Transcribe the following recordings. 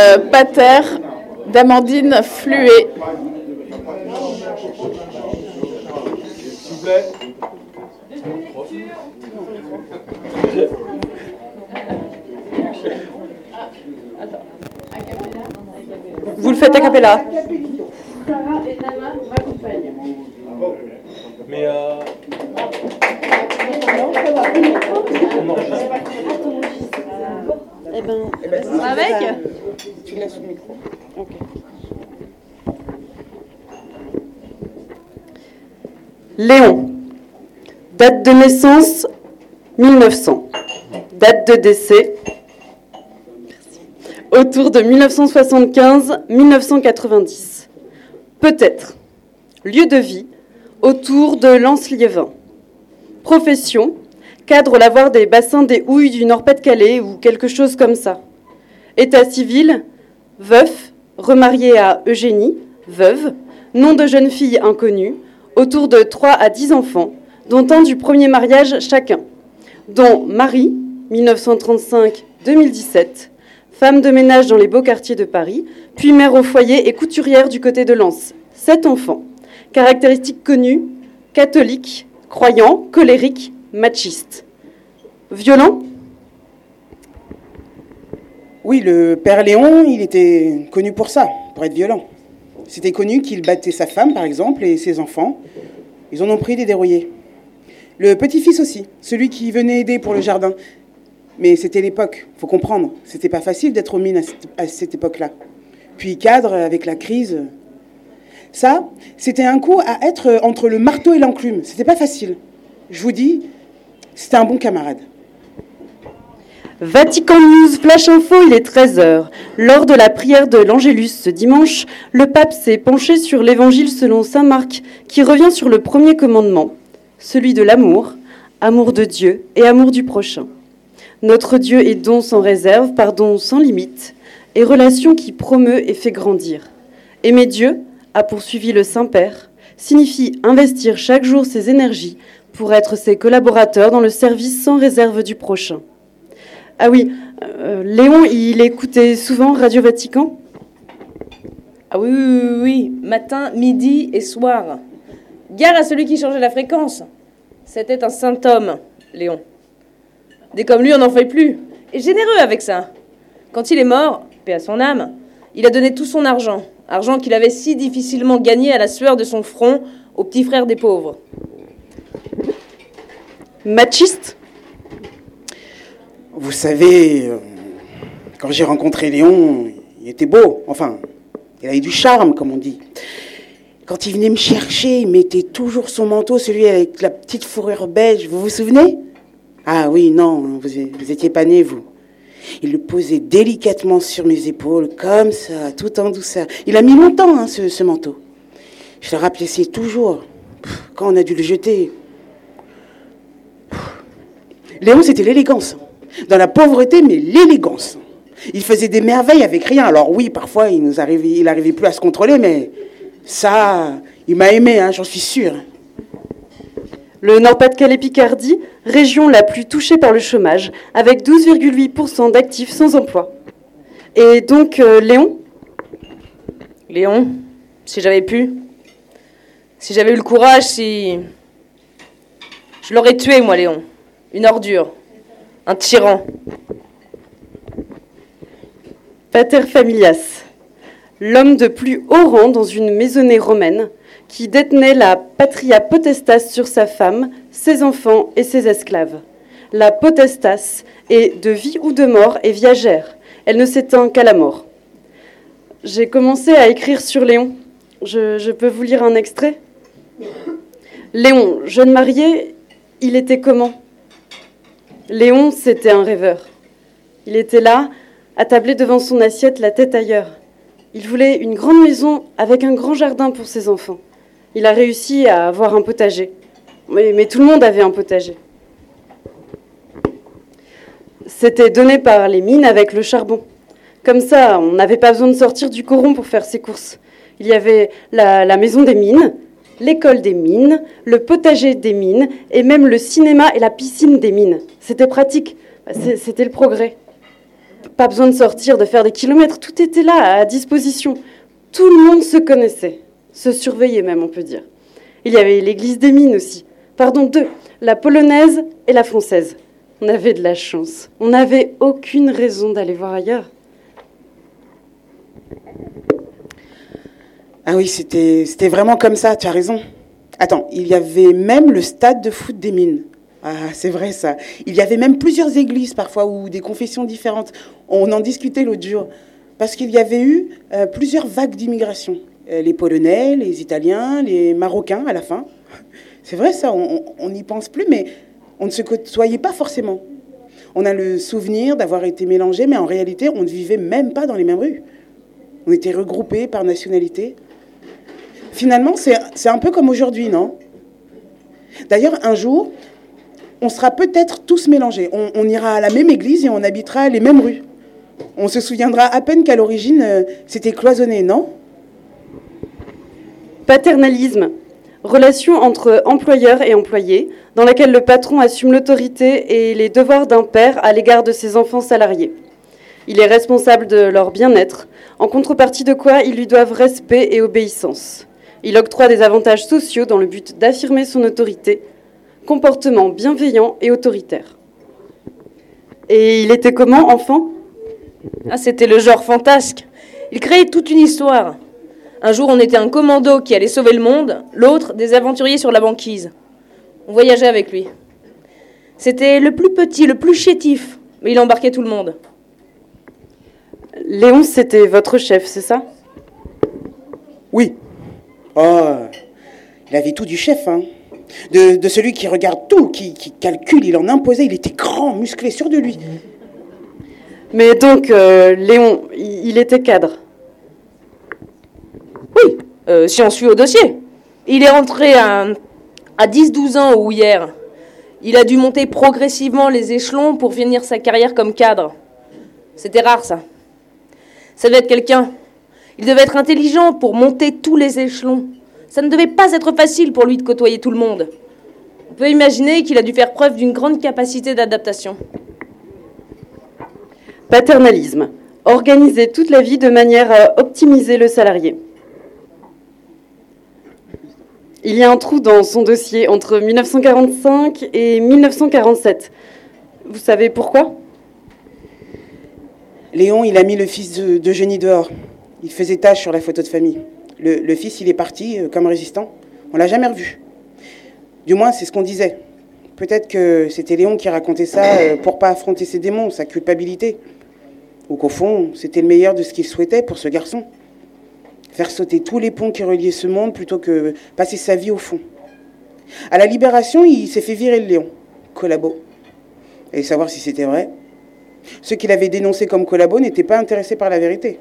Euh, Pater d'Amandine Fluet. S'il vous plaît. Vous le faites a cappella. Mais euh, Eh ben, Avec? Léon. Date de naissance 1900. Date de décès autour de 1975-1990. Peut-être. Lieu de vie autour de Lens-Liévin. Profession cadre lavoir des bassins des Houilles du Nord-Pas-de-Calais ou quelque chose comme ça. État civil veuf, remarié à Eugénie, veuve, nom de jeune fille inconnue, autour de 3 à 10 enfants, dont un du premier mariage chacun, dont Marie, 1935-2017, femme de ménage dans les beaux quartiers de Paris, puis mère au foyer et couturière du côté de Lens. Sept enfants. Caractéristiques connues, catholique, croyant, colérique, machiste. Violent Oui, le père Léon, il était connu pour ça, pour être violent. C'était connu qu'il battait sa femme, par exemple, et ses enfants. Ils en ont pris des dérouillés. Le petit-fils aussi, celui qui venait aider pour le jardin. Mais c'était l'époque, faut comprendre. C'était pas facile d'être aux mines à cette, époque-là. Puis cadre avec la crise. Ça, c'était un coup à être entre le marteau et l'enclume. C'était pas facile. Je vous dis, c'était un bon camarade. Vatican News Flash Info, il est 13h. Lors de la prière de l'Angélus ce dimanche, le pape s'est penché sur l'évangile selon saint Marc, qui revient sur le premier commandement, celui de l'amour, amour de Dieu et amour du prochain. Notre Dieu est don sans réserve, pardon sans limite, et relation qui promeut et fait grandir. Aimer Dieu, a poursuivi le Saint-Père, signifie investir chaque jour ses énergies pour être ses collaborateurs dans le service sans réserve du prochain. Ah oui, euh, Léon, il écoutait souvent Radio Vatican Ah oui, oui, oui, oui, matin, midi et soir. Gare à celui qui changeait la fréquence. C'était un saint homme, Léon. Des comme lui, on n'en fait plus. Et généreux avec ça. Quand il est mort, paix à son âme, il a donné tout son argent. Argent qu'il avait si difficilement gagné à la sueur de son front aux petits frères des pauvres. Machiste? Vous savez, euh, quand j'ai rencontré Léon, il était beau. Enfin, il avait du charme, comme on dit. Quand il venait me chercher, il mettait toujours son manteau, celui avec la petite fourrure beige. Vous vous souvenez? Ah oui, non, vous, vous étiez pas né, vous. Il le posait délicatement sur mes épaules, comme ça, tout en douceur. Il a mis longtemps, hein, ce, manteau. Je le rappelais toujours. Quand on a dû le jeter. Léon, c'était l'élégance. Dans la pauvreté, mais l'élégance. Il faisait des merveilles avec rien. Alors oui, parfois, il nous arrivait, il arrivait plus à se contrôler, mais ça, il m'a aimé, hein, j'en suis sûre. Le Nord-Pas-de-Calais-Picardie, région la plus touchée par le chômage, avec 12,8% d'actifs sans emploi. Et donc, euh, Léon? Léon, si j'avais pu, si j'avais eu le courage, si. Je l'aurais tué, moi, Léon. Une ordure. Un tyran. Pater Familias, l'homme de plus haut rang dans une maisonnée romaine qui détenait la patria potestas sur sa femme, ses enfants et ses esclaves. La potestas est de vie ou de mort et viagère. Elle ne s'éteint qu'à la mort. J'ai commencé à écrire sur Léon. Je, je peux vous lire un extrait? Léon, jeune marié, il était comment? Léon, c'était un rêveur. Il était là, attablé devant son assiette, la tête ailleurs. Il voulait une grande maison avec un grand jardin pour ses enfants. Il a réussi à avoir un potager. Mais, tout le monde avait un potager. C'était donné par les mines avec le charbon. Comme ça, on n'avait pas besoin de sortir du coron pour faire ses courses. Il y avait la maison des mines, l'école des mines, le potager des mines et même le cinéma et la piscine des mines. C'était pratique, c'était le progrès. Pas besoin de sortir, de faire des kilomètres, tout était là, à disposition. Tout le monde se connaissait, se surveillait même, on peut dire. Il y avait l'église des mines aussi. Pardon, deux, la polonaise et la française. On avait de la chance. On n'avait aucune raison d'aller voir ailleurs. Ah oui, c'était vraiment comme ça, tu as raison. Attends, il y avait même le stade de foot des mines. Ah, c'est vrai ça. Il y avait même plusieurs églises parfois ou des confessions différentes. On en discutait l'autre jour. Parce qu'il y avait eu euh, plusieurs vagues d'immigration. Euh, les Polonais, les Italiens, les Marocains à la fin. C'est vrai ça, on n'y pense plus, mais on ne se côtoyait pas forcément. On a le souvenir d'avoir été mélangés, mais en réalité, on ne vivait même pas dans les mêmes rues. On était regroupés par nationalité. Finalement, c'est un peu comme aujourd'hui, non? D'ailleurs, un jour, on sera peut-être tous mélangés. On, ira à la même église et on habitera les mêmes rues. On se souviendra à peine qu'à l'origine, euh, c'était cloisonné, non? Paternalisme, relation entre employeur et employé, dans laquelle le patron assume l'autorité et les devoirs d'un père à l'égard de ses enfants salariés. Il est responsable de leur bien-être, en contrepartie de quoi ils lui doivent respect et obéissance. Il octroie des avantages sociaux dans le but d'affirmer son autorité, comportement bienveillant et autoritaire. Et il était comment, enfant? Ah, c'était le genre fantasque. Il créait toute une histoire. Un jour, on était un commando qui allait sauver le monde, l'autre, des aventuriers sur la banquise. On voyageait avec lui. C'était le plus petit, le plus chétif, mais il embarquait tout le monde. Léon, c'était votre chef, c'est ça? Oui, Oh, il avait tout du chef, hein. De, celui qui regarde tout, qui, calcule, il en imposait, il était grand, musclé, sûr de lui. Mais donc, euh, Léon, il était cadre? Oui, euh, si on suit au dossier. Il est rentré à, à 10-12 ans ou hier. Il a dû monter progressivement les échelons pour finir sa carrière comme cadre. C'était rare, ça. Ça devait être quelqu'un il devait être intelligent pour monter tous les échelons. Ça ne devait pas être facile pour lui de côtoyer tout le monde. On peut imaginer qu'il a dû faire preuve d'une grande capacité d'adaptation. Paternalisme. Organiser toute la vie de manière à optimiser le salarié. Il y a un trou dans son dossier entre 1945 et 1947. Vous savez pourquoi? Léon, il a mis le fils de, de dehors. Il faisait tâche sur la photo de famille. Le, fils, il est parti euh, comme résistant. On l'a jamais revu. Du moins, c'est ce qu'on disait. Peut-être que c'était Léon qui racontait ça euh, pour pas affronter ses démons, sa culpabilité. Ou qu'au fond, c'était le meilleur de ce qu'il souhaitait pour ce garçon. Faire sauter tous les ponts qui reliaient ce monde plutôt que passer sa vie au fond. À la libération, il s'est fait virer le Léon, collabo. Et savoir si c'était vrai. Ceux qu'il avait dénoncés comme collabo n'étaient pas intéressés par la vérité.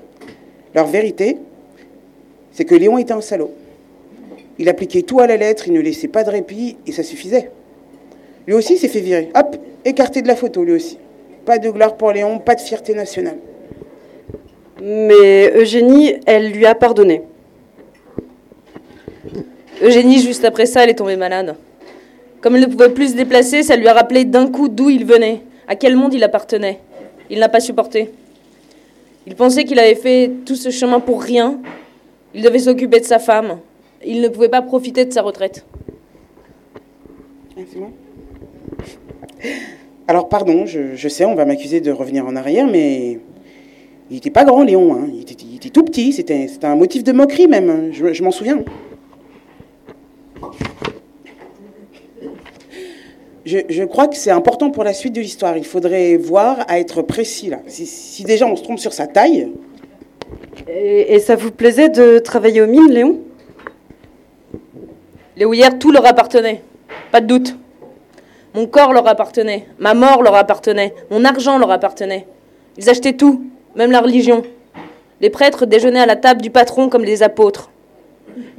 Leur vérité, c'est que Léon était un salaud. Il appliquait tout à la lettre, il ne laissait pas de répit, et ça suffisait. Lui aussi s'est fait virer. Hop, écarté de la photo, lui aussi. Pas de gloire pour Léon, pas de fierté nationale. Mais Eugénie, elle lui a pardonné. Eugénie, juste après ça, elle est tombée malade. Comme elle ne pouvait plus se déplacer, ça lui a rappelé d'un coup d'où il venait, à quel monde il appartenait. Il n'a pas supporté. Il pensait qu'il avait fait tout ce chemin pour rien. Il devait s'occuper de sa femme. Il ne pouvait pas profiter de sa retraite. Ah, Alors, pardon, je, sais, on va m'accuser de revenir en arrière, mais il n'était pas grand, Léon. Hein. Il, était, tout petit. C'était un motif de moquerie, même. je m'en souviens. Je, crois que c'est important pour la suite de l'histoire. Il faudrait voir à être précis là. Si, déjà on se trompe sur sa taille. Et, ça vous plaisait de travailler aux mines, Léon? Les houillères, tout leur appartenait. Pas de doute. Mon corps leur appartenait. Ma mort leur appartenait. Mon argent leur appartenait. Ils achetaient tout, même la religion. Les prêtres déjeunaient à la table du patron comme les apôtres.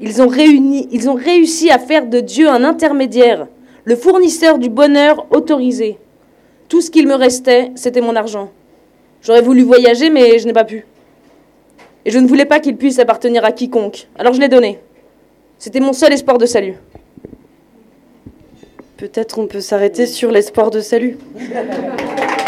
Ils ont, réuni, ils ont réussi à faire de Dieu un intermédiaire le fournisseur du bonheur autorisé. Tout ce qu'il me restait, c'était mon argent. J'aurais voulu voyager, mais je n'ai pas pu. Et je ne voulais pas qu'il puisse appartenir à quiconque. Alors je l'ai donné. C'était mon seul espoir de salut. Peut-être on peut s'arrêter sur l'espoir de salut.